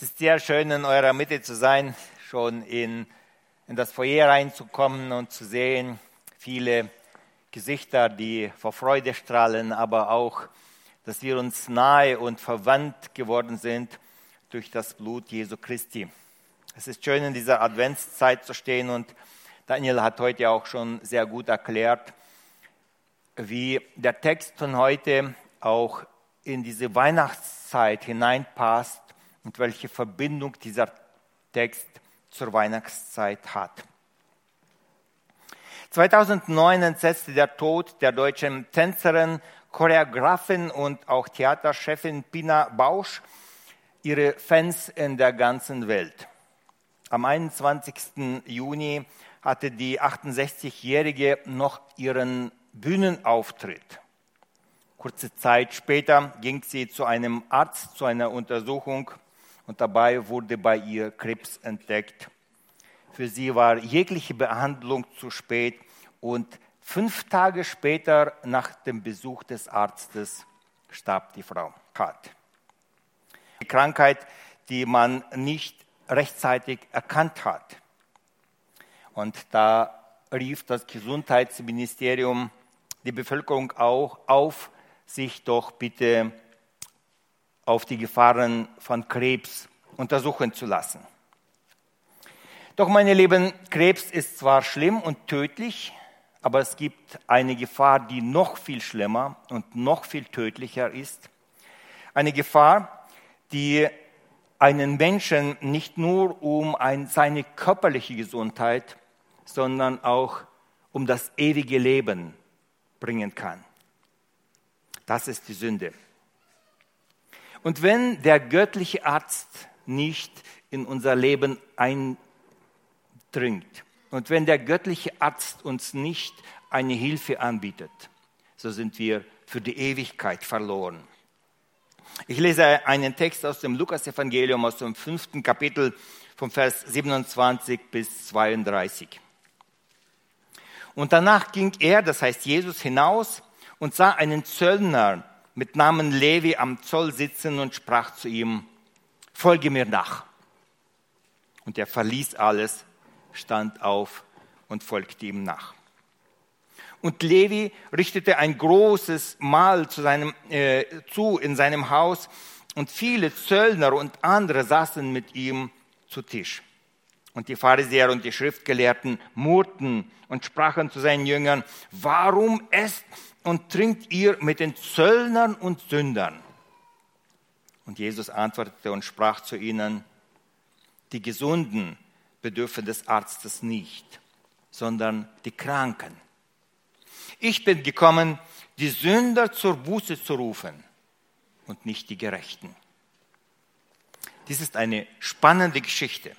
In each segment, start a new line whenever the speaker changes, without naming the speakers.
Es ist sehr schön, in eurer Mitte zu sein, schon in, in das Foyer reinzukommen und zu sehen, viele Gesichter, die vor Freude strahlen, aber auch, dass wir uns nahe und verwandt geworden sind durch das Blut Jesu Christi. Es ist schön, in dieser Adventszeit zu stehen und Daniel hat heute auch schon sehr gut erklärt, wie der Text von heute auch in diese Weihnachtszeit hineinpasst und welche Verbindung dieser Text zur Weihnachtszeit hat. 2009 entsetzte der Tod der deutschen Tänzerin, Choreografin und auch Theaterchefin Pina Bausch ihre Fans in der ganzen Welt. Am 21. Juni hatte die 68-Jährige noch ihren Bühnenauftritt. Kurze Zeit später ging sie zu einem Arzt zu einer Untersuchung und dabei wurde bei ihr Krebs entdeckt. Für sie war jegliche Behandlung zu spät und fünf Tage später nach dem Besuch des Arztes starb die Frau hart. Die Krankheit, die man nicht rechtzeitig erkannt hat. Und da rief das Gesundheitsministerium die Bevölkerung auch auf, sich doch bitte auf die Gefahren von Krebs untersuchen zu lassen. Doch meine Lieben, Krebs ist zwar schlimm und tödlich, aber es gibt eine Gefahr, die noch viel schlimmer und noch viel tödlicher ist. Eine Gefahr, die einen Menschen nicht nur um ein, seine körperliche Gesundheit, sondern auch um das ewige Leben bringen kann. Das ist die Sünde. Und wenn der göttliche Arzt nicht in unser Leben eindringt und wenn der göttliche Arzt uns nicht eine Hilfe anbietet, so sind wir für die Ewigkeit verloren. Ich lese einen Text aus dem Lukas-Evangelium aus dem fünften Kapitel vom Vers 27 bis 32. Und danach ging er, das heißt Jesus, hinaus und sah einen Zöllner mit Namen Levi am Zoll sitzen und sprach zu ihm, folge mir nach. Und er verließ alles, stand auf und folgte ihm nach. Und Levi richtete ein großes Mahl zu, seinem, äh, zu in seinem Haus und viele Zöllner und andere saßen mit ihm zu Tisch. Und die Pharisäer und die Schriftgelehrten murrten und sprachen zu seinen Jüngern, warum esst und trinkt ihr mit den Zöllnern und Sündern? Und Jesus antwortete und sprach zu ihnen, die Gesunden bedürfen des Arztes nicht, sondern die Kranken. Ich bin gekommen, die Sünder zur Buße zu rufen und nicht die Gerechten. Dies ist eine spannende Geschichte.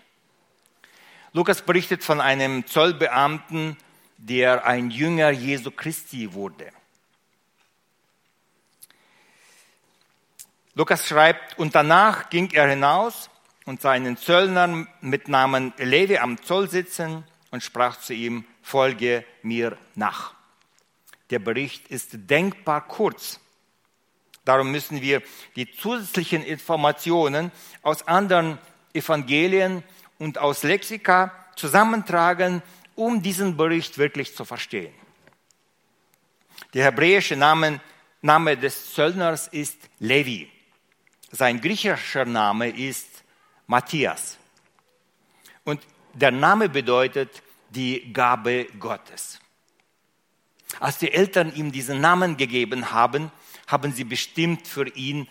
Lukas berichtet von einem Zollbeamten, der ein Jünger Jesu Christi wurde. Lukas schreibt, und danach ging er hinaus und sah einen Zöllner mit Namen Levi am Zoll sitzen und sprach zu ihm, folge mir nach. Der Bericht ist denkbar kurz. Darum müssen wir die zusätzlichen Informationen aus anderen Evangelien und aus Lexika zusammentragen, um diesen Bericht wirklich zu verstehen. Der hebräische Name, Name des Zöllners ist Levi. Sein griechischer Name ist Matthias. Und der Name bedeutet die Gabe Gottes. Als die Eltern ihm diesen Namen gegeben haben, haben sie bestimmt für ihn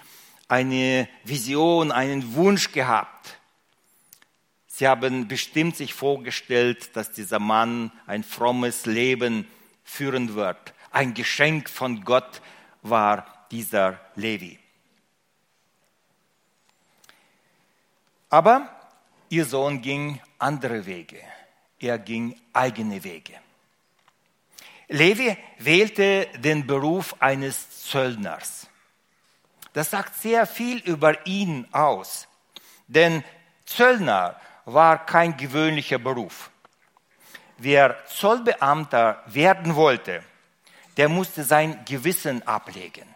eine Vision, einen Wunsch gehabt. Sie haben bestimmt sich vorgestellt, dass dieser Mann ein frommes Leben führen wird. Ein Geschenk von Gott war dieser Levi. Aber ihr Sohn ging andere Wege. Er ging eigene Wege. Levi wählte den Beruf eines Zöllners. Das sagt sehr viel über ihn aus, denn Zöllner war kein gewöhnlicher Beruf. Wer Zollbeamter werden wollte, der musste sein Gewissen ablegen.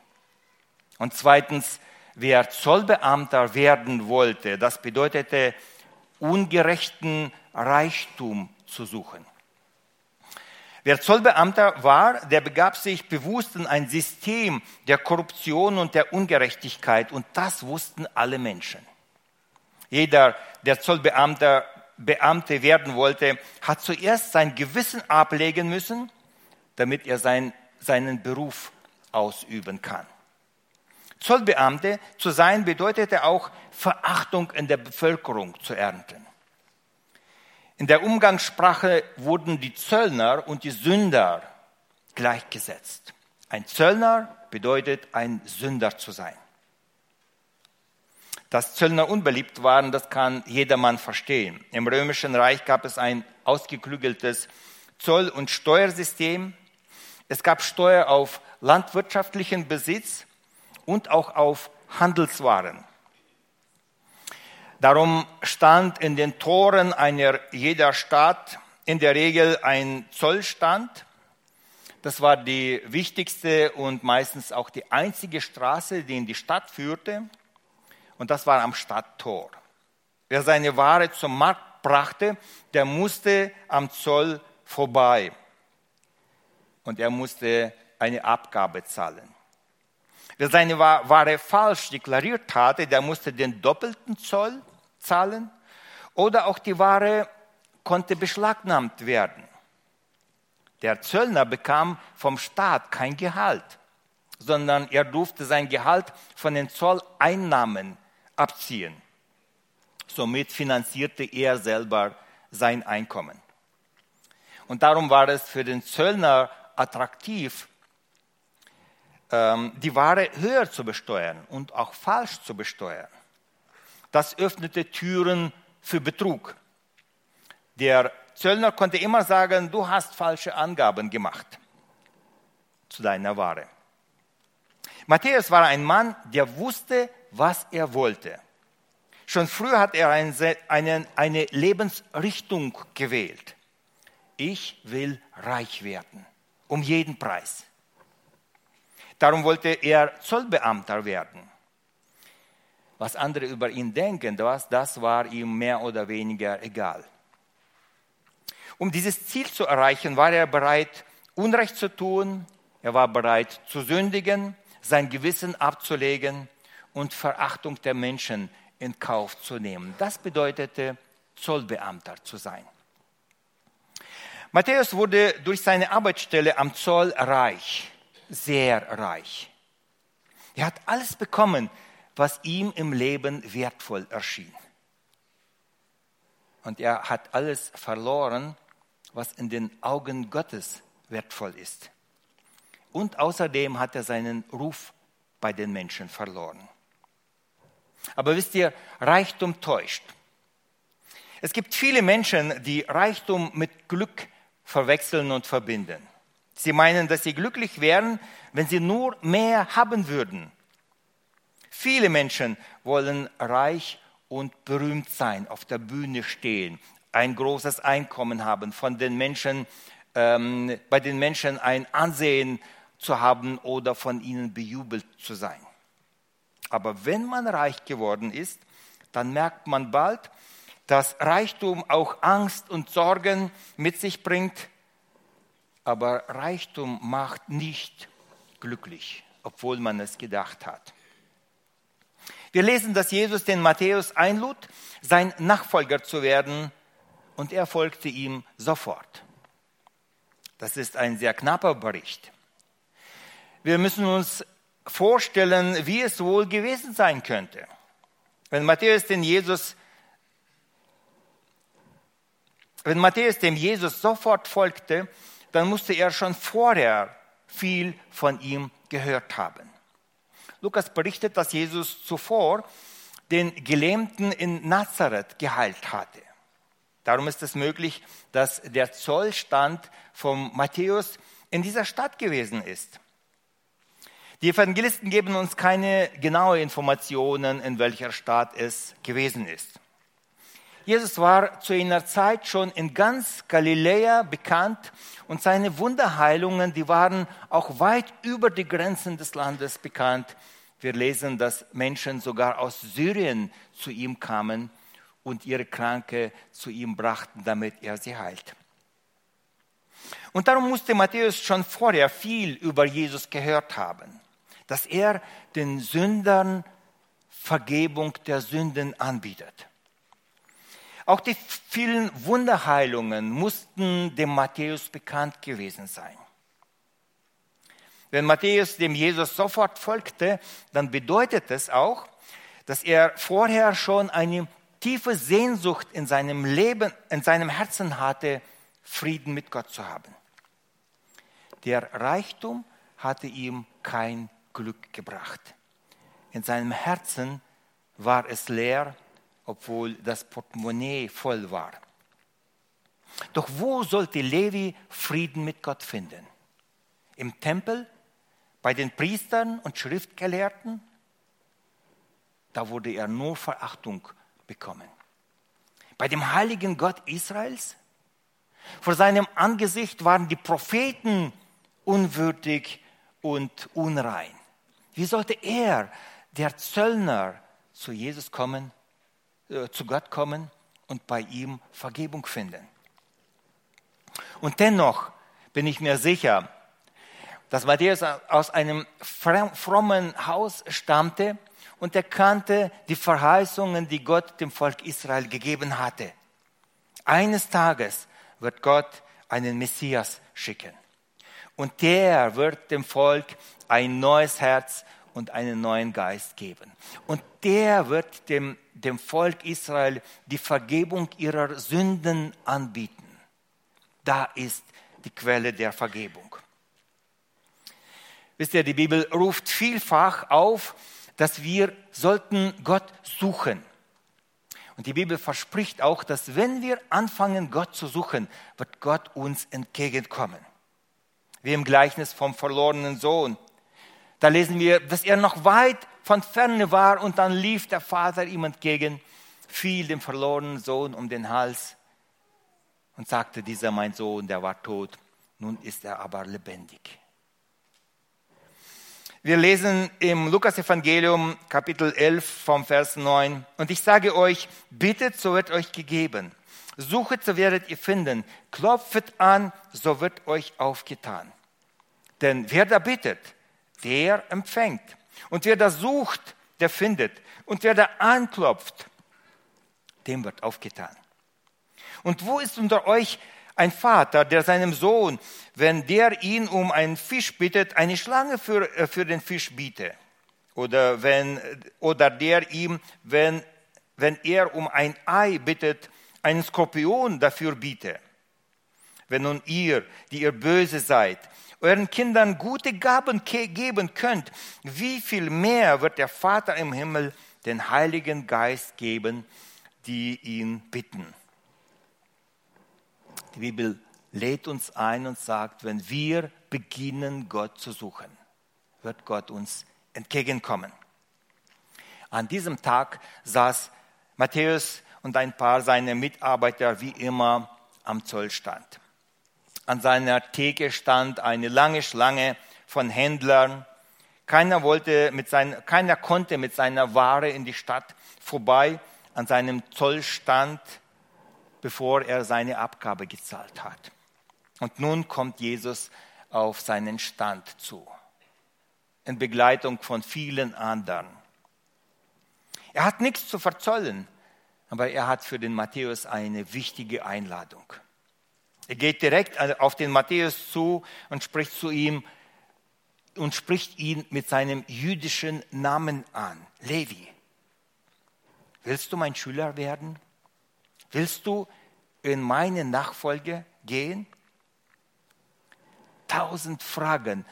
Und zweitens, wer Zollbeamter werden wollte, das bedeutete ungerechten Reichtum zu suchen. Wer Zollbeamter war, der begab sich bewusst in ein System der Korruption und der Ungerechtigkeit und das wussten alle Menschen. Jeder, der Zollbeamter Beamte werden wollte, hat zuerst sein Gewissen ablegen müssen, damit er sein, seinen Beruf ausüben kann. Zollbeamte zu sein bedeutete auch Verachtung in der Bevölkerung zu ernten. In der Umgangssprache wurden die Zöllner und die Sünder gleichgesetzt. Ein Zöllner bedeutet ein Sünder zu sein. Dass Zöllner unbeliebt waren, das kann jedermann verstehen. Im Römischen Reich gab es ein ausgeklügeltes Zoll- und Steuersystem. Es gab Steuer auf landwirtschaftlichen Besitz und auch auf Handelswaren. Darum stand in den Toren einer jeder Stadt in der Regel ein Zollstand. Das war die wichtigste und meistens auch die einzige Straße, die in die Stadt führte und das war am Stadttor. Wer seine Ware zum Markt brachte, der musste am Zoll vorbei und er musste eine Abgabe zahlen. Wer seine Ware falsch deklariert hatte, der musste den doppelten Zoll zahlen oder auch die Ware konnte beschlagnahmt werden. Der Zöllner bekam vom Staat kein Gehalt, sondern er durfte sein Gehalt von den Zolleinnahmen abziehen. Somit finanzierte er selber sein Einkommen. Und darum war es für den Zöllner attraktiv, die Ware höher zu besteuern und auch falsch zu besteuern. Das öffnete Türen für Betrug. Der Zöllner konnte immer sagen, du hast falsche Angaben gemacht zu deiner Ware. Matthäus war ein Mann, der wusste, was er wollte. Schon früh hat er eine, eine Lebensrichtung gewählt. Ich will reich werden, um jeden Preis. Darum wollte er Zollbeamter werden. Was andere über ihn denken, das, das war ihm mehr oder weniger egal. Um dieses Ziel zu erreichen, war er bereit, Unrecht zu tun, er war bereit zu sündigen, sein Gewissen abzulegen und Verachtung der Menschen in Kauf zu nehmen. Das bedeutete, Zollbeamter zu sein. Matthäus wurde durch seine Arbeitsstelle am Zoll reich, sehr reich. Er hat alles bekommen, was ihm im Leben wertvoll erschien. Und er hat alles verloren, was in den Augen Gottes wertvoll ist. Und außerdem hat er seinen Ruf bei den Menschen verloren. Aber wisst ihr, Reichtum täuscht. Es gibt viele Menschen, die Reichtum mit Glück verwechseln und verbinden. Sie meinen, dass sie glücklich wären, wenn sie nur mehr haben würden. Viele Menschen wollen reich und berühmt sein, auf der Bühne stehen, ein großes Einkommen haben, von den Menschen, ähm, bei den Menschen ein Ansehen zu haben oder von ihnen bejubelt zu sein. Aber wenn man reich geworden ist, dann merkt man bald, dass Reichtum auch Angst und Sorgen mit sich bringt. Aber Reichtum macht nicht glücklich, obwohl man es gedacht hat. Wir lesen, dass Jesus den Matthäus einlud, sein Nachfolger zu werden, und er folgte ihm sofort. Das ist ein sehr knapper Bericht. Wir müssen uns vorstellen, wie es wohl gewesen sein könnte. Wenn Matthäus den Jesus, wenn Matthäus dem Jesus sofort folgte, dann musste er schon vorher viel von ihm gehört haben. Lukas berichtet, dass Jesus zuvor den Gelähmten in Nazareth geheilt hatte. Darum ist es möglich, dass der Zollstand von Matthäus in dieser Stadt gewesen ist. Die Evangelisten geben uns keine genaue Informationen, in welcher Stadt es gewesen ist. Jesus war zu einer Zeit schon in ganz Galiläa bekannt und seine Wunderheilungen, die waren auch weit über die Grenzen des Landes bekannt, Wir lesen, dass Menschen sogar aus Syrien zu ihm kamen und ihre Kranke zu ihm brachten, damit er sie heilt. Und darum musste Matthäus schon vorher viel über Jesus gehört haben, dass er den Sündern Vergebung der Sünden anbietet. Auch die vielen Wunderheilungen mussten dem Matthäus bekannt gewesen sein. Wenn Matthäus dem Jesus sofort folgte, dann bedeutet es auch, dass er vorher schon eine tiefe Sehnsucht in seinem Leben, in seinem Herzen hatte, Frieden mit Gott zu haben. Der Reichtum hatte ihm kein Glück gebracht. In seinem Herzen war es leer, obwohl das Portemonnaie voll war. Doch wo sollte Levi Frieden mit Gott finden? Im Tempel? Bei den Priestern und Schriftgelehrten? Da wurde er nur Verachtung bekommen. Bei dem heiligen Gott Israels? Vor seinem Angesicht waren die Propheten unwürdig und unrein. Wie sollte er, der Zöllner, zu Jesus kommen, äh, zu Gott kommen und bei ihm Vergebung finden? Und dennoch bin ich mir sicher, dass Matthäus aus einem frommen Haus stammte und er kannte die Verheißungen, die Gott dem Volk Israel gegeben hatte. Eines Tages wird Gott einen Messias schicken. Und der wird dem Volk ein neues Herz und einen neuen Geist geben. Und der wird dem, dem Volk Israel die Vergebung ihrer Sünden anbieten. Da ist die Quelle der Vergebung. Wisst ihr, die Bibel ruft vielfach auf, dass wir sollten Gott suchen. Und die Bibel verspricht auch, dass wenn wir anfangen, Gott zu suchen, wird Gott uns entgegenkommen wie im Gleichnis vom verlorenen Sohn. Da lesen wir, dass er noch weit von ferne war und dann lief der Vater ihm entgegen, fiel dem verlorenen Sohn um den Hals und sagte, dieser mein Sohn, der war tot, nun ist er aber lebendig. Wir lesen im Lukas-Evangelium Kapitel 11 vom Vers 9. Und ich sage euch, bittet, so wird euch gegeben. Suchet, so werdet ihr finden. Klopfet an, so wird euch aufgetan. Denn wer da bittet, der empfängt. Und wer da sucht, der findet. Und wer da anklopft, dem wird aufgetan. Und wo ist unter euch ein Vater, der seinem Sohn, wenn der ihn um einen Fisch bittet, eine Schlange für, äh, für den Fisch biete? Oder, wenn, oder der ihm, wenn, wenn er um ein Ei bittet, einen Skorpion dafür biete. Wenn nun ihr, die ihr böse seid, euren Kindern gute Gaben geben könnt, wie viel mehr wird der Vater im Himmel den Heiligen Geist geben, die ihn bitten. Die Bibel lädt uns ein und sagt, wenn wir beginnen, Gott zu suchen, wird Gott uns entgegenkommen. An diesem Tag saß Matthäus und ein paar seiner Mitarbeiter wie immer am Zollstand. An seiner Theke stand eine lange Schlange von Händlern. Keiner, wollte mit sein, keiner konnte mit seiner Ware in die Stadt vorbei an seinem Zollstand, bevor er seine Abgabe gezahlt hat. Und nun kommt Jesus auf seinen Stand zu, in Begleitung von vielen anderen. Er hat nichts zu verzollen aber er hat für den Matthäus eine wichtige Einladung. Er geht direkt auf den Matthäus zu und spricht zu ihm und spricht ihn mit seinem jüdischen Namen an, Levi. Willst du mein Schüler werden? Willst du in meine Nachfolge gehen? Tausend Fragen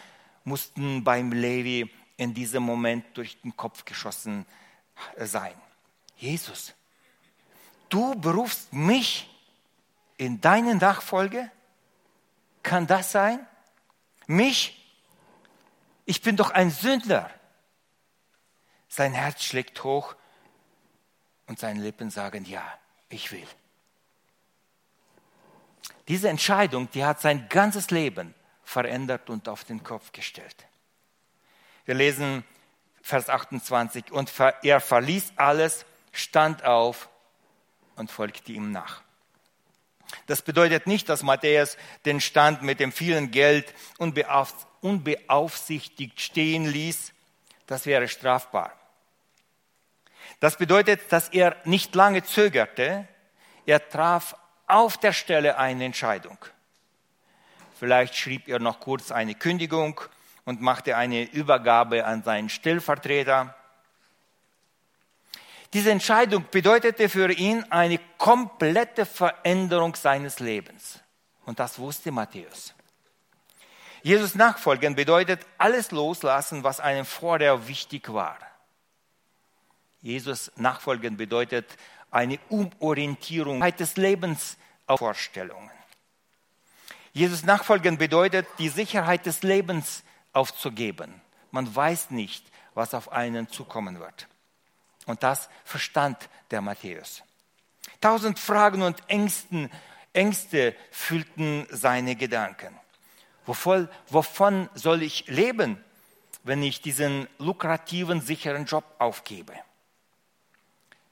mussten beim Levi in diesem Moment durch den Kopf geschossen sein. Jesus, du berufst mich in deine Nachfolge? Kann das sein? Mich? Ich bin doch ein Sünder. Sein Herz schlägt hoch und seine Lippen sagen, ja, ich will. Diese Entscheidung, die hat sein ganzes Leben verändert und auf den Kopf gestellt. Wir lesen Vers 28. Und er verließ alles, stand auf und folgte ihm nach. Das bedeutet nicht, dass Matthäus den Stand mit dem vielen Geld unbeaufsichtigt stehen ließ. Das wäre strafbar. Das bedeutet, dass er nicht lange zögerte. Er traf auf der Stelle eine Entscheidung. Vielleicht schrieb er noch kurz eine Kündigung und machte eine Übergabe an seinen Stellvertreter. Diese Entscheidung bedeutete für ihn eine komplette Veränderung seines Lebens. Und das wusste Matthäus. Jesus nachfolgen bedeutet alles loslassen, was einem vorher wichtig war. Jesus nachfolgen bedeutet eine Umorientierung des Lebens auf Vorstellungen. Jesus nachfolgen bedeutet, die Sicherheit des Lebens aufzugeben. Man weiß nicht, was auf einen zukommen wird. Und das verstand der Matthäus. Tausend Fragen und Ängsten, Ängste füllten seine Gedanken. Wovon, wovon soll ich leben, wenn ich diesen lukrativen, sicheren Job aufgebe?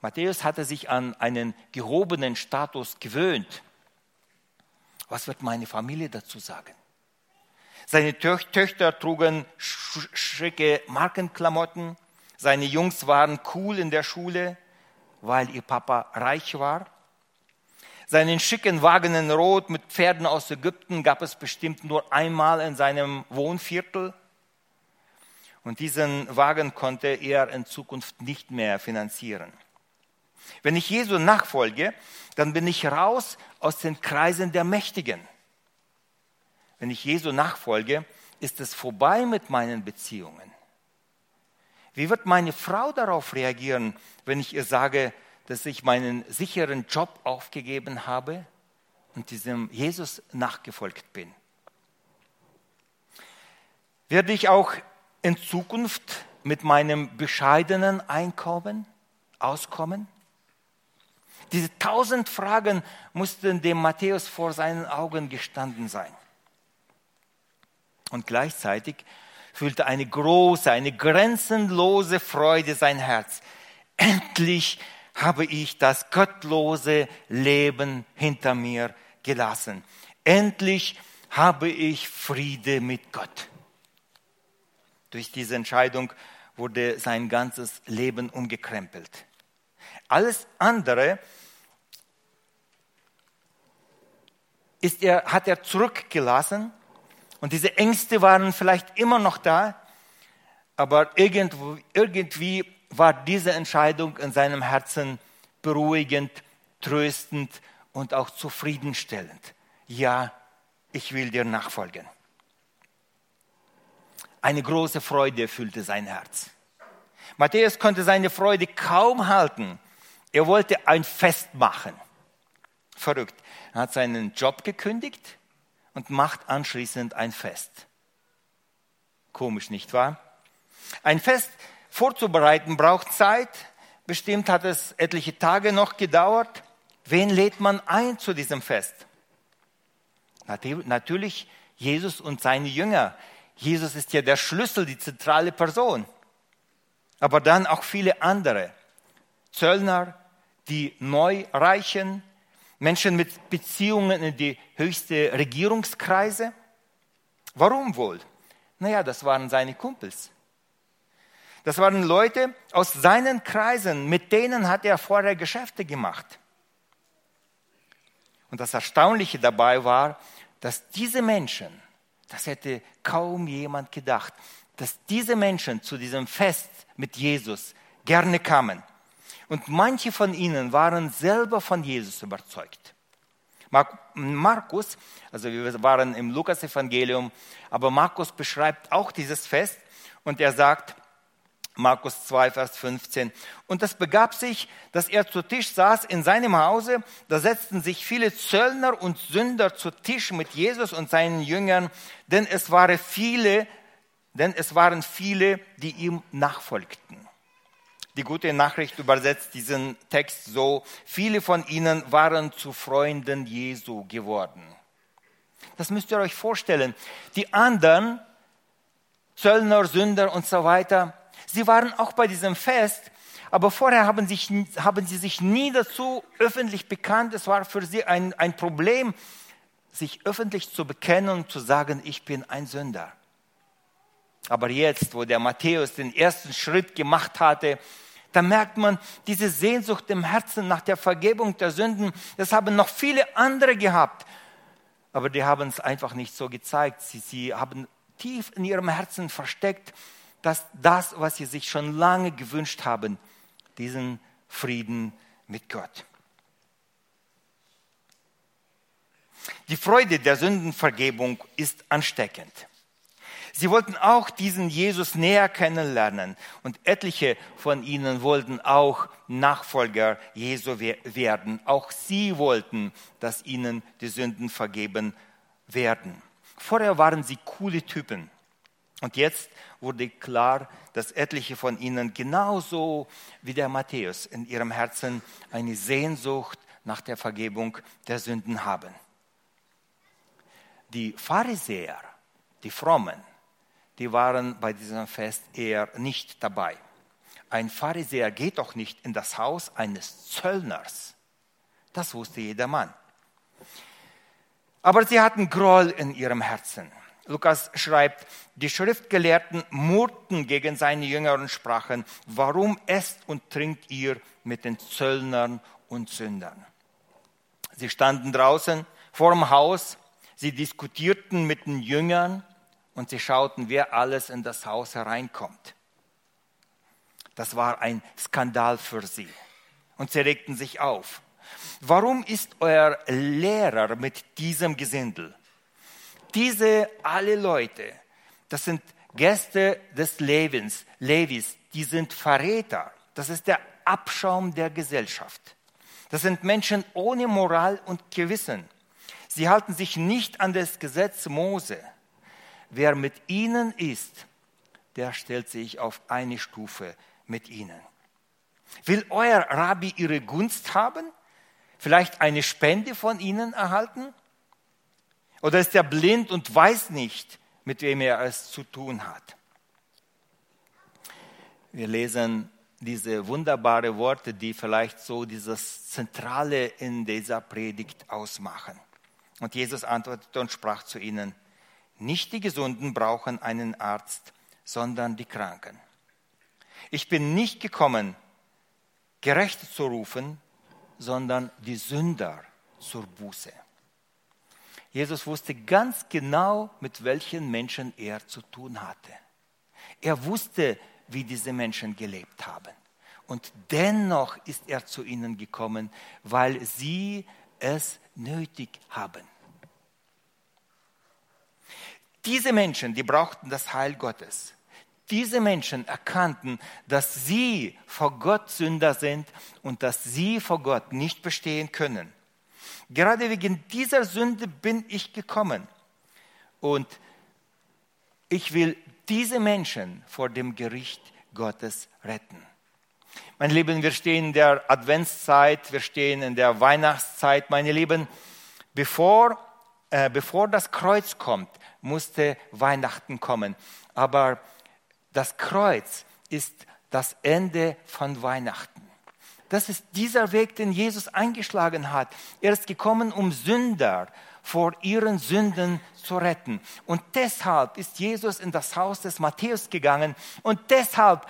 Matthäus hatte sich an einen gehobenen Status gewöhnt. Was wird meine Familie dazu sagen? Seine Töchter trugen schicke Markenklamotten. Seine Jungs waren cool in der Schule, weil ihr Papa reich war. Seinen schicken Wagen in Rot mit Pferden aus Ägypten gab es bestimmt nur einmal in seinem Wohnviertel. Und diesen Wagen konnte er in Zukunft nicht mehr finanzieren. Wenn ich Jesu nachfolge, dann bin ich raus aus den Kreisen der Mächtigen. Wenn ich Jesu nachfolge, ist es vorbei mit meinen Beziehungen. Wie wird meine Frau darauf reagieren, wenn ich ihr sage, dass ich meinen sicheren Job aufgegeben habe und diesem Jesus nachgefolgt bin? Werde ich auch in Zukunft mit meinem bescheidenen Einkommen auskommen? Diese tausend Fragen mussten dem Matthäus vor seinen Augen gestanden sein. Und gleichzeitig füllte eine große, eine grenzenlose Freude sein Herz. Endlich habe ich das gottlose Leben hinter mir gelassen. Endlich habe ich Friede mit Gott. Durch diese Entscheidung wurde sein ganzes Leben umgekrempelt. Alles andere ist er, hat er zurückgelassen und diese Ängste waren vielleicht immer noch da, aber irgendwie, war diese Entscheidung in seinem Herzen beruhigend, tröstend und auch zufriedenstellend. Ja, ich will dir nachfolgen. Eine große Freude erfüllte sein Herz. Matthäus konnte seine Freude kaum halten. Er wollte ein Fest machen. Verrückt. Er hat seinen Job gekündigt, und macht anschließend ein Fest. Komisch, nicht wahr? Ein Fest vorzubereiten braucht Zeit. Bestimmt hat es etliche Tage noch gedauert. Wen lädt man ein zu diesem Fest? Natürlich Jesus und seine Jünger. Jesus ist ja der Schlüssel, die zentrale Person. Aber dann auch viele andere. Zöllner, die Neureichen, Menschen mit Beziehungen in die höchste Regierungskreise. Warum wohl? Naja, das waren seine Kumpels. Das waren Leute aus seinen Kreisen, mit denen hat er vorher Geschäfte gemacht. Und das Erstaunliche dabei war, dass diese Menschen, das hätte kaum jemand gedacht, dass diese Menschen zu diesem Fest mit Jesus gerne kamen. Und manche von ihnen waren selber von Jesus überzeugt. Markus, also wir waren im Lukas-Evangelium, aber Markus beschreibt auch dieses Fest und er sagt, Markus 2, Vers 15. Und es begab sich, dass er zu Tisch saß in seinem Hause. Da setzten sich viele Zöllner und Sünder zu Tisch mit Jesus und seinen Jüngern, denn es waren viele, denn es waren viele, die ihm nachfolgten. Die gute Nachricht übersetzt diesen Text so, viele von ihnen waren zu Freunden Jesu geworden. Das müsst ihr euch vorstellen. Die anderen, Zöllner, Sünder und so weiter, Sie waren auch bei diesem Fest, aber vorher haben, sich, haben sie sich nie dazu öffentlich bekannt. Es war für sie ein, ein Problem, sich öffentlich zu bekennen und zu sagen, ich bin ein Sünder. Aber jetzt, wo der Matthäus den ersten Schritt gemacht hatte, da merkt man diese Sehnsucht im Herzen nach der Vergebung der Sünden. Das haben noch viele andere gehabt, aber die haben es einfach nicht so gezeigt. Sie, sie haben tief in ihrem Herzen versteckt, dass das, was sie sich schon lange gewünscht haben, diesen Frieden mit Gott. Die Freude der Sündenvergebung ist ansteckend. Sie wollten auch diesen Jesus näher kennenlernen und etliche von ihnen wollten auch Nachfolger Jesu werden. Auch sie wollten, dass ihnen die Sünden vergeben werden. Vorher waren sie coole Typen. Und jetzt wurde klar, dass etliche von ihnen genauso wie der Matthäus in ihrem Herzen eine Sehnsucht nach der Vergebung der Sünden haben. Die Pharisäer, die Frommen, die waren bei diesem Fest eher nicht dabei. Ein Pharisäer geht doch nicht in das Haus eines Zöllners. Das wusste jeder Mann. Aber sie hatten Groll in ihrem Herzen. Lukas schreibt, die Schriftgelehrten murrten gegen seine Jünger und sprachen, warum esst und trinkt ihr mit den Zöllnern und Sündern? Sie standen draußen vor dem Haus, sie diskutierten mit den Jüngern und sie schauten, wer alles in das Haus hereinkommt. Das war ein Skandal für sie. Und sie regten sich auf. Warum ist euer Lehrer mit diesem Gesindel? Diese alle Leute, das sind Gäste des Lebens, Levis, die sind Verräter. Das ist der Abschaum der Gesellschaft. Das sind Menschen ohne Moral und Gewissen. Sie halten sich nicht an das Gesetz Mose. Wer mit ihnen ist, der stellt sich auf eine Stufe mit ihnen. Will euer Rabbi ihre Gunst haben? Vielleicht eine Spende von ihnen erhalten? Oder ist er blind und weiß nicht, mit wem er es zu tun hat? Wir lesen diese wunderbaren Worte, die vielleicht so dieses Zentrale in dieser Predigt ausmachen. Und Jesus antwortete und sprach zu ihnen, nicht die Gesunden brauchen einen Arzt, sondern die Kranken. Ich bin nicht gekommen, Gerechte zu rufen, sondern die Sünder zur Buße. Jesus wusste ganz genau, mit welchen Menschen er zu tun hatte. Er wusste, wie diese Menschen gelebt haben. Und dennoch ist er zu ihnen gekommen, weil sie es nötig haben. Diese Menschen, die brauchten das Heil Gottes. Diese Menschen erkannten, dass sie vor Gott Sünder sind und dass sie vor Gott nicht bestehen können. Gerade wegen dieser Sünde bin ich gekommen. Und ich will diese Menschen vor dem Gericht Gottes retten. Meine Lieben, wir stehen in der Adventszeit, wir stehen in der Weihnachtszeit. Meine Lieben, bevor, äh, bevor das Kreuz kommt, musste Weihnachten kommen. Aber das Kreuz ist das Ende von Weihnachten. Das ist dieser Weg, den Jesus eingeschlagen hat. Er ist gekommen, um Sünder vor ihren Sünden zu retten. Und deshalb ist Jesus in das Haus des Matthäus gegangen und deshalb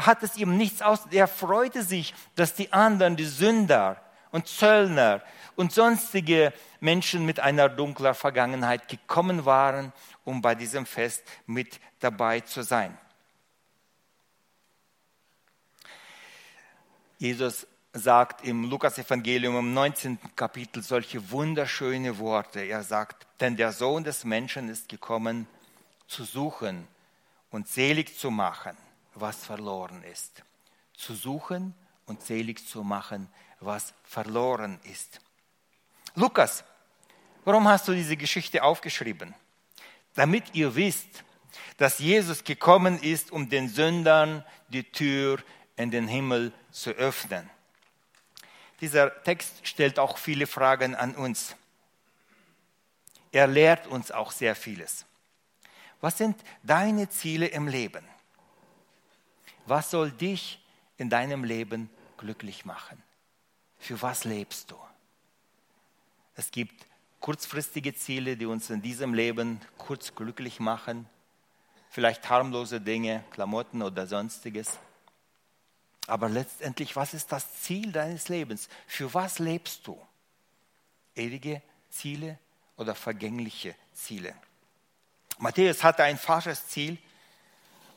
hat es ihm nichts aus. Er freute sich, dass die anderen, die Sünder und Zöllner und sonstige Menschen mit einer dunkler Vergangenheit gekommen waren, um bei diesem Fest mit dabei zu sein. Jesus sagt im Lukas-Evangelium im 19. Kapitel solche wunderschöne Worte. Er sagt, denn der Sohn des Menschen ist gekommen, zu suchen und selig zu machen, was verloren ist. Zu suchen und selig zu machen, was verloren ist. Lukas, warum hast du diese Geschichte aufgeschrieben? Damit ihr wisst, dass Jesus gekommen ist, um den Sündern die Tür in den Himmel zu öffnen. Dieser Text stellt auch viele Fragen an uns. Er lehrt uns auch sehr vieles. Was sind deine Ziele im Leben? was soll dich in deinem Leben glücklich machen? Für was lebst du? Es gibt kurzfristige Ziele, die uns in diesem Leben kurz glücklich machen. Vielleicht harmlose Dinge, Klamotten oder sonstiges. Aber letztendlich, was ist das Ziel deines Lebens? Für was lebst du? Ewige Ziele oder vergängliche Ziele? Matthäus hatte ein falsches Ziel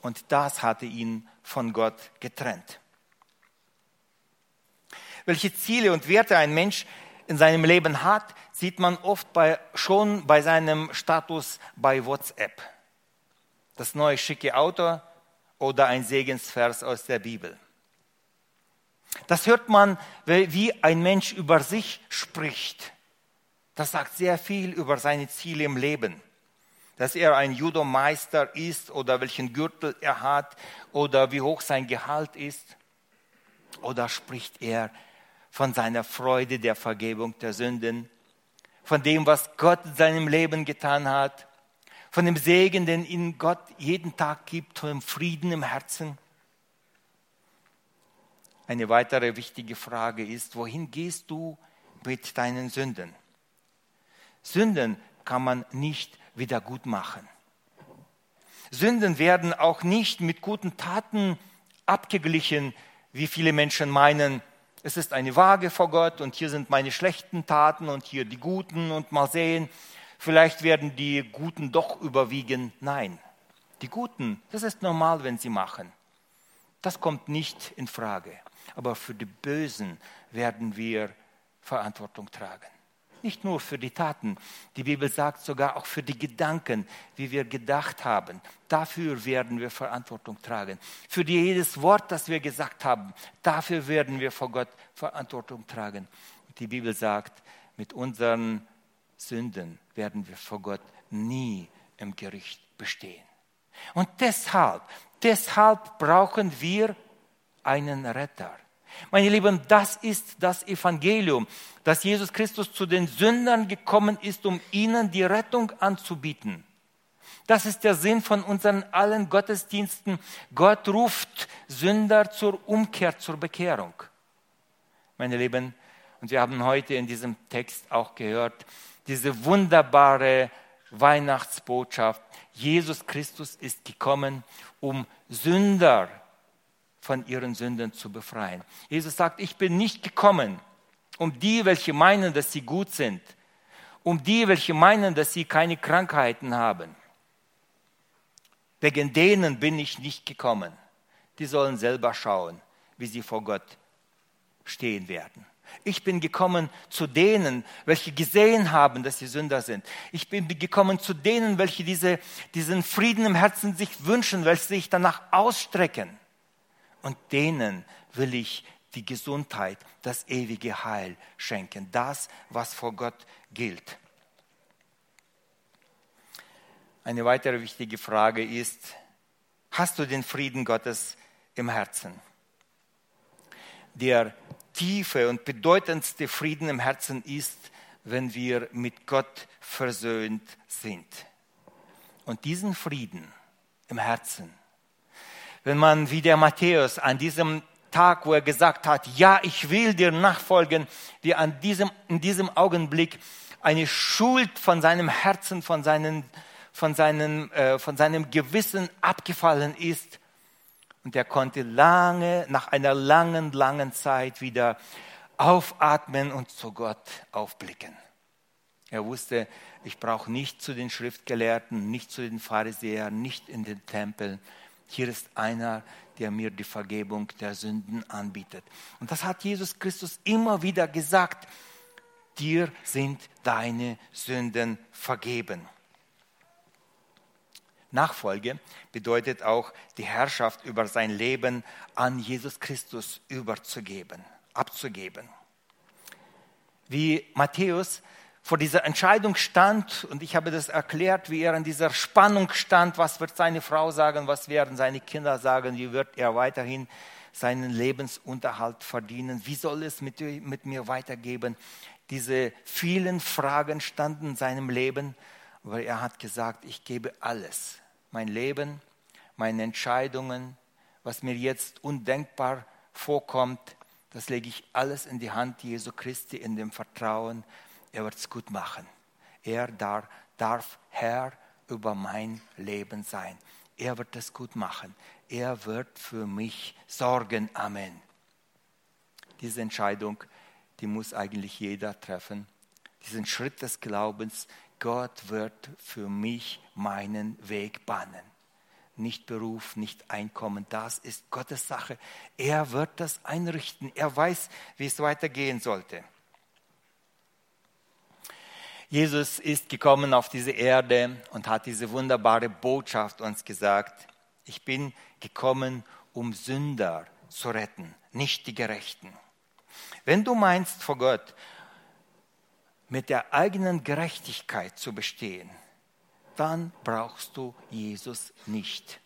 und das hatte ihn von Gott getrennt. Welche Ziele und Werte ein Mensch in seinem Leben hat, sieht man oft bei, schon bei seinem Status bei WhatsApp. Das neue schicke Auto oder ein Segensvers aus der Bibel. Das hört man, wie ein Mensch über sich spricht. Das sagt sehr viel über seine Ziele im Leben. Dass er ein Judomeister ist oder welchen Gürtel er hat oder wie hoch sein Gehalt ist. Oder spricht er von seiner Freude der Vergebung der Sünden, von dem, was Gott in seinem Leben getan hat, von dem Segen, den ihm Gott jeden Tag gibt, von dem Frieden im Herzen. Eine weitere wichtige Frage ist, wohin gehst du mit deinen Sünden? Sünden kann man nicht wieder gut machen. Sünden werden auch nicht mit guten Taten abgeglichen, wie viele Menschen meinen, es ist eine Waage vor Gott und hier sind meine schlechten Taten und hier die guten und mal sehen, vielleicht werden die guten doch überwiegen. Nein, die guten, das ist normal, wenn sie machen. Das kommt nicht in Frage. Aber für die Bösen werden wir Verantwortung tragen. Nicht nur für die Taten. Die Bibel sagt sogar auch für die Gedanken, wie wir gedacht haben. Dafür werden wir Verantwortung tragen. Für jedes Wort, das wir gesagt haben, dafür werden wir vor Gott Verantwortung tragen. Die Bibel sagt, mit unseren Sünden werden wir vor Gott nie im Gericht bestehen. Und deshalb, deshalb brauchen wir einen Retter. Meine Lieben, das ist das Evangelium, dass Jesus Christus zu den Sündern gekommen ist, um ihnen die Rettung anzubieten. Das ist der Sinn von unseren allen Gottesdiensten. Gott ruft Sünder zur Umkehr, zur Bekehrung. Meine Lieben, und wir haben heute in diesem Text auch gehört, diese wunderbare Weihnachtsbotschaft. Jesus Christus ist gekommen, um Sünder von ihren Sünden zu befreien. Jesus sagt, ich bin nicht gekommen, um die, welche meinen, dass sie gut sind, um die, welche meinen, dass sie keine Krankheiten haben. Wegen denen bin ich nicht gekommen. Die sollen selber schauen, wie sie vor Gott stehen werden. Ich bin gekommen zu denen, welche gesehen haben, dass sie Sünder sind. Ich bin gekommen zu denen, welche diese, diesen Frieden im Herzen sich wünschen, welche sich danach ausstrecken und denen will ich die Gesundheit, das ewige Heil schenken, das, was vor Gott gilt. Eine weitere wichtige Frage ist, hast du den Frieden Gottes im Herzen? Der tiefe und bedeutendste Frieden im Herzen ist, wenn wir mit Gott versöhnt sind. Und diesen Frieden im Herzen, wenn man wie der Matthäus an diesem Tag, wo er gesagt hat, ja, ich will dir nachfolgen, wie an diesem, in diesem Augenblick eine Schuld von seinem Herzen, von, seinen, von, seinen, äh, von seinem Gewissen abgefallen ist. Und er konnte lange, nach einer langen, langen Zeit wieder aufatmen und zu Gott aufblicken. Er wusste, ich brauche nicht zu den Schriftgelehrten, nicht zu den Pharisäern, nicht in den Tempel hier ist einer, der mir die Vergebung der Sünden anbietet. Und das hat Jesus Christus immer wieder gesagt. Dir sind deine Sünden vergeben. Nachfolge bedeutet auch, die Herrschaft über sein Leben an Jesus Christus überzugeben, abzugeben. Wie Matthäus vor dieser Entscheidung stand und ich habe das erklärt, wie er in dieser Spannung stand, was wird seine Frau sagen, was werden seine Kinder sagen, wie wird er weiterhin seinen Lebensunterhalt verdienen, wie soll es mit, mit mir weitergehen. Diese vielen Fragen standen in seinem Leben, aber er hat gesagt, ich gebe alles, mein Leben, meine Entscheidungen, was mir jetzt undenkbar vorkommt, das lege ich alles in die Hand Jesu Christi in dem Vertrauen, er wird es gut machen. Er darf, darf Herr über mein Leben sein. Er wird es gut machen. Er wird für mich sorgen. Amen. Diese Entscheidung, die muss eigentlich jeder treffen. Diesen Schritt des Glaubens, Gott wird für mich meinen Weg bahnen. Nicht Beruf, nicht Einkommen, das ist Gottes Sache. Er wird das einrichten. Er weiß, wie es weitergehen sollte. Jesus ist gekommen auf diese Erde und hat diese wunderbare Botschaft uns gesagt. Ich bin gekommen, um Sünder zu retten, nicht die Gerechten. Wenn du meinst vor Gott, mit der eigenen Gerechtigkeit zu bestehen, dann brauchst du Jesus nicht.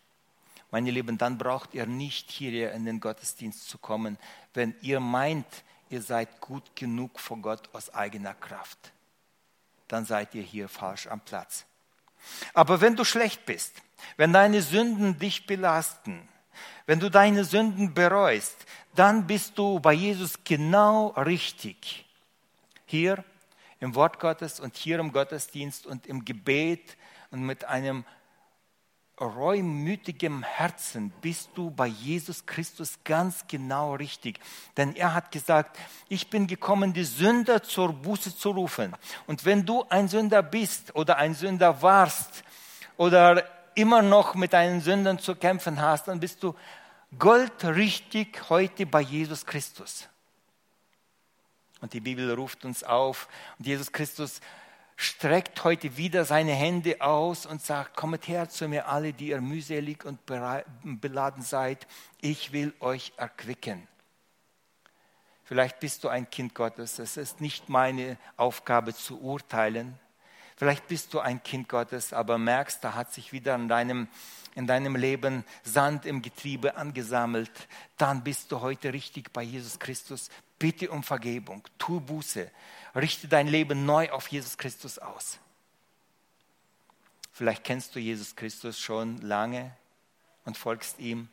Meine Lieben, dann braucht ihr nicht hier in den Gottesdienst zu kommen, wenn ihr meint, ihr seid gut genug vor Gott aus eigener Kraft dann seid ihr hier falsch am Platz. Aber wenn du schlecht bist, wenn deine Sünden dich belasten, wenn du deine Sünden bereust, dann bist du bei Jesus genau richtig. Hier im Wort Gottes und hier im Gottesdienst und im Gebet und mit einem reumütigem Herzen bist du bei Jesus Christus ganz genau richtig. Denn er hat gesagt, ich bin gekommen, die Sünder zur Buße zu rufen. Und wenn du ein Sünder bist oder ein Sünder warst oder immer noch mit deinen Sündern zu kämpfen hast, dann bist du goldrichtig heute bei Jesus Christus. Und die Bibel ruft uns auf und Jesus Christus streckt heute wieder seine Hände aus und sagt, kommet her zu mir alle, die ihr mühselig und beladen seid, ich will euch erquicken. Vielleicht bist du ein Kind Gottes, es ist nicht meine Aufgabe zu urteilen. Vielleicht bist du ein Kind Gottes, aber merkst, da hat sich wieder in deinem, in deinem Leben Sand im Getriebe angesammelt. Dann bist du heute richtig bei Jesus Christus. Bitte um Vergebung, tu Buße, richte dein Leben neu auf Jesus Christus aus. Vielleicht kennst du Jesus Christus schon lange und folgst ihm.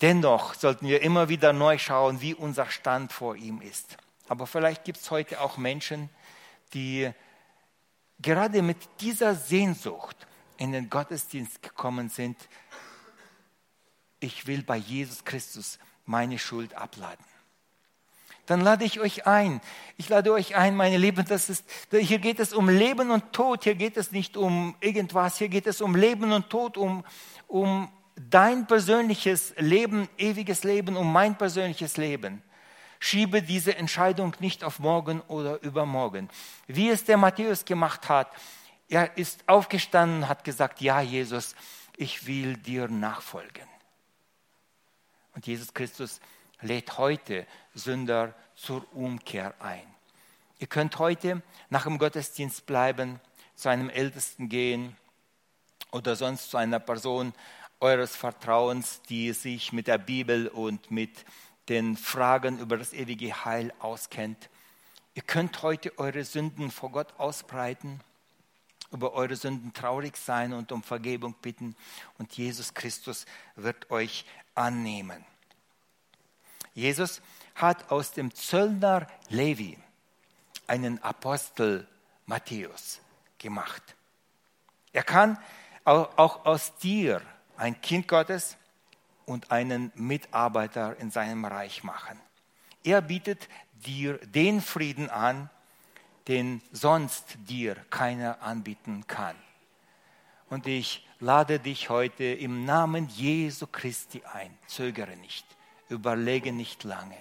Dennoch sollten wir immer wieder neu schauen, wie unser Stand vor ihm ist. Aber vielleicht gibt es heute auch Menschen, die gerade mit dieser Sehnsucht in den Gottesdienst gekommen sind. Ich will bei Jesus Christus meine Schuld abladen dann lade ich euch ein. Ich lade euch ein, meine Lieben, das ist, hier geht es um Leben und Tod, hier geht es nicht um irgendwas, hier geht es um Leben und Tod, um, um dein persönliches Leben, ewiges Leben, um mein persönliches Leben. Schiebe diese Entscheidung nicht auf morgen oder übermorgen. Wie es der Matthäus gemacht hat, er ist aufgestanden, hat gesagt, ja Jesus, ich will dir nachfolgen. Und Jesus Christus lädt heute Sünder zur Umkehr ein. Ihr könnt heute nach dem Gottesdienst bleiben, zu einem Ältesten gehen oder sonst zu einer Person eures Vertrauens, die sich mit der Bibel und mit den Fragen über das ewige Heil auskennt. Ihr könnt heute eure Sünden vor Gott ausbreiten, über eure Sünden traurig sein und um Vergebung bitten und Jesus Christus wird euch annehmen. Jesus hat aus dem Zöllner Levi einen Apostel Matthäus gemacht. Er kann auch aus dir ein Kind Gottes und einen Mitarbeiter in seinem Reich machen. Er bietet dir den Frieden an, den sonst dir keiner anbieten kann. Und ich lade dich heute im Namen Jesu Christi ein. Zögere nicht überlege nicht lange.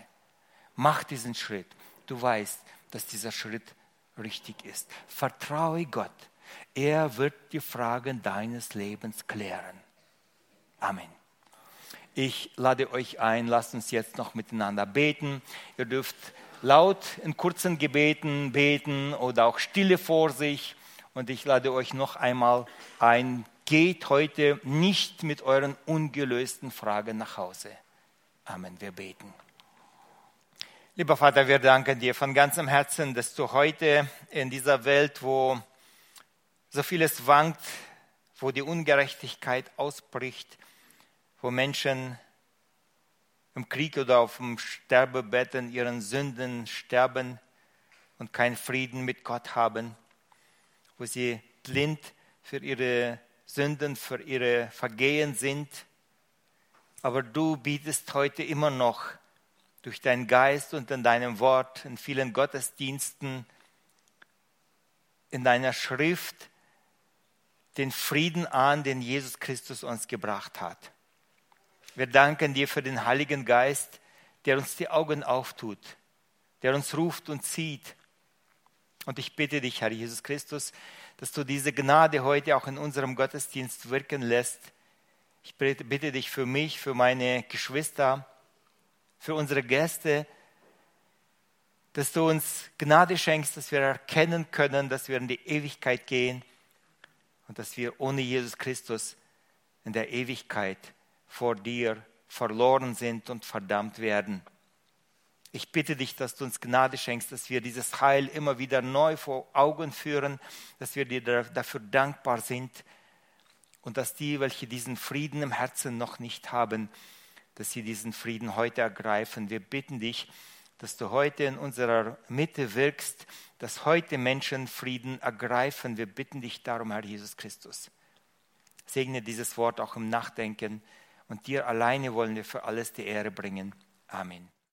Mach diesen Schritt. Du weißt, dass dieser Schritt richtig ist. Vertraue Gott. Er wird die Fragen deines Lebens klären. Amen. Ich lade euch ein, lasst uns jetzt noch miteinander beten. Ihr dürft laut in kurzen Gebeten beten oder auch stille vor sich. Und ich lade euch noch einmal ein, geht heute nicht mit euren ungelösten Fragen nach Hause. Amen. Wir beten. Lieber Vater, wir danken dir von ganzem Herzen, dass du heute in dieser Welt, wo so vieles wankt, wo die Ungerechtigkeit ausbricht, wo Menschen im Krieg oder auf dem Sterbebett in ihren Sünden sterben und keinen Frieden mit Gott haben, wo sie blind für ihre Sünden, für ihre Vergehen sind. Aber du bietest heute immer noch durch deinen Geist und in deinem Wort, in vielen Gottesdiensten, in deiner Schrift den Frieden an, den Jesus Christus uns gebracht hat. Wir danken dir für den Heiligen Geist, der uns die Augen auftut, der uns ruft und zieht. Und ich bitte dich, Herr Jesus Christus, dass du diese Gnade heute auch in unserem Gottesdienst wirken lässt. Ich bitte dich für mich, für meine Geschwister, für unsere Gäste, dass du uns Gnade schenkst, dass wir erkennen können, dass wir in die Ewigkeit gehen und dass wir ohne Jesus Christus in der Ewigkeit vor dir verloren sind und verdammt werden. Ich bitte dich, dass du uns Gnade schenkst, dass wir dieses Heil immer wieder neu vor Augen führen, dass wir dir dafür dankbar sind und dass die, welche diesen Frieden im Herzen noch nicht haben, dass sie diesen Frieden heute ergreifen. Wir bitten dich, dass du heute in unserer Mitte wirkst, dass heute Menschen Frieden ergreifen. Wir bitten dich darum, Herr Jesus Christus. Segne dieses Wort auch im Nachdenken und dir alleine wollen wir für alles die Ehre bringen. Amen.